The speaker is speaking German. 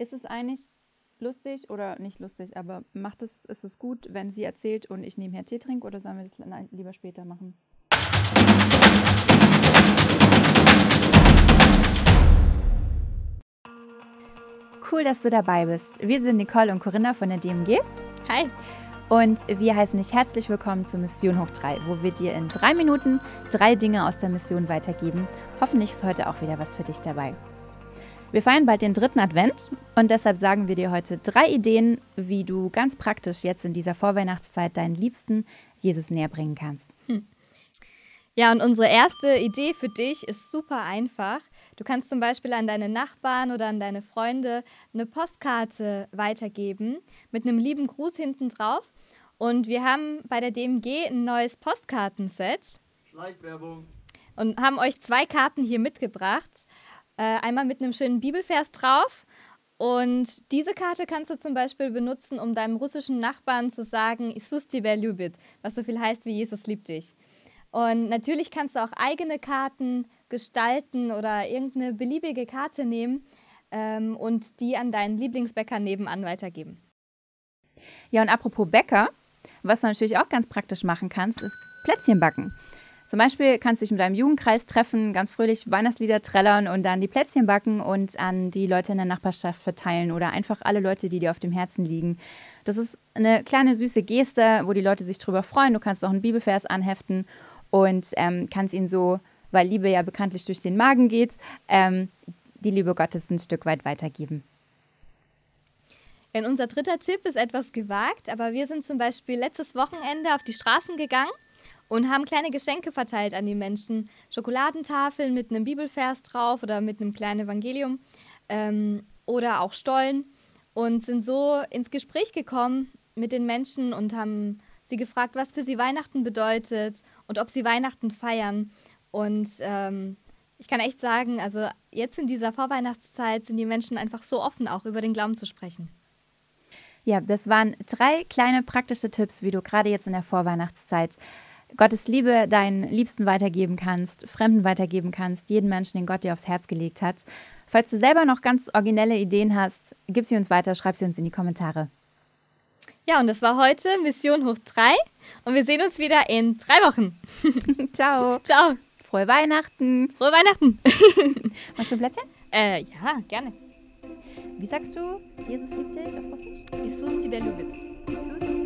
Ist es eigentlich lustig oder nicht lustig, aber macht es, ist es gut, wenn sie erzählt und ich nebenher Tee trinke oder sollen wir das lieber später machen? Cool, dass du dabei bist. Wir sind Nicole und Corinna von der DMG. Hi. Und wir heißen dich herzlich willkommen zur Mission Hoch 3, wo wir dir in drei Minuten drei Dinge aus der Mission weitergeben. Hoffentlich ist heute auch wieder was für dich dabei. Wir feiern bald den dritten Advent und deshalb sagen wir dir heute drei Ideen, wie du ganz praktisch jetzt in dieser Vorweihnachtszeit deinen Liebsten Jesus näher bringen kannst. Hm. Ja, und unsere erste Idee für dich ist super einfach. Du kannst zum Beispiel an deine Nachbarn oder an deine Freunde eine Postkarte weitergeben mit einem lieben Gruß hinten drauf. Und wir haben bei der DMG ein neues Postkartenset. Schleichwerbung. Und haben euch zwei Karten hier mitgebracht Äh, einmal mit einem schönen Bibelvers drauf. Und diese Karte kannst du zum Beispiel benutzen, um deinem russischen Nachbarn zu sagen, Isus тебя любит, was so viel heißt wie Jesus liebt dich. Und natürlich kannst du auch eigene Karten gestalten oder irgendeine beliebige Karte nehmen ähm, und die an deinen Lieblingsbäcker nebenan weitergeben. Ja, und apropos Bäcker, was du natürlich auch ganz praktisch machen kannst, ist Plätzchen backen. Zum Beispiel kannst du dich mit deinem Jugendkreis treffen, ganz fröhlich Weihnachtslieder trällern und dann die Plätzchen backen und an die Leute in der Nachbarschaft verteilen oder einfach alle Leute, die dir auf dem Herzen liegen. Das ist eine kleine süße Geste, wo die Leute sich drüber freuen. Du kannst auch einen Bibelvers anheften und ähm, kannst ihn so, weil Liebe ja bekanntlich durch den Magen geht, ähm, die Liebe Gottes ein Stück weit weitergeben. Und unser dritter Tipp ist etwas gewagt, aber wir sind zum Beispiel letztes Wochenende auf die Straßen gegangen und haben kleine Geschenke verteilt an die Menschen. Schokoladentafeln mit einem Bibelvers drauf oder mit einem kleinen Evangelium ähm, oder auch Stollen und sind so ins Gespräch gekommen mit den Menschen und haben sie gefragt, was für sie Weihnachten bedeutet und ob sie Weihnachten feiern. Und ähm, ich kann echt sagen, also jetzt in dieser Vorweihnachtszeit sind die Menschen einfach so offen, auch über den Glauben zu sprechen. Ja, das waren drei kleine praktische Tipps, wie du gerade jetzt in der Vorweihnachtszeit Gottes Liebe deinen Liebsten weitergeben kannst, Fremden weitergeben kannst, jeden Menschen, den Gott dir aufs Herz gelegt hat. Falls du selber noch ganz originelle Ideen hast, gib sie uns weiter, schreib sie uns in die Kommentare. Ja, und das war heute Mission hoch 3 und wir sehen uns wieder in drei Wochen. Ciao. Ciao. Frohe Weihnachten. Frohe Weihnachten. Machst du ein Plätzchen? Äh, ja, gerne. Wie sagst du, Jesus liebt dich auf Russisch? Jesus die Belubit. Jesus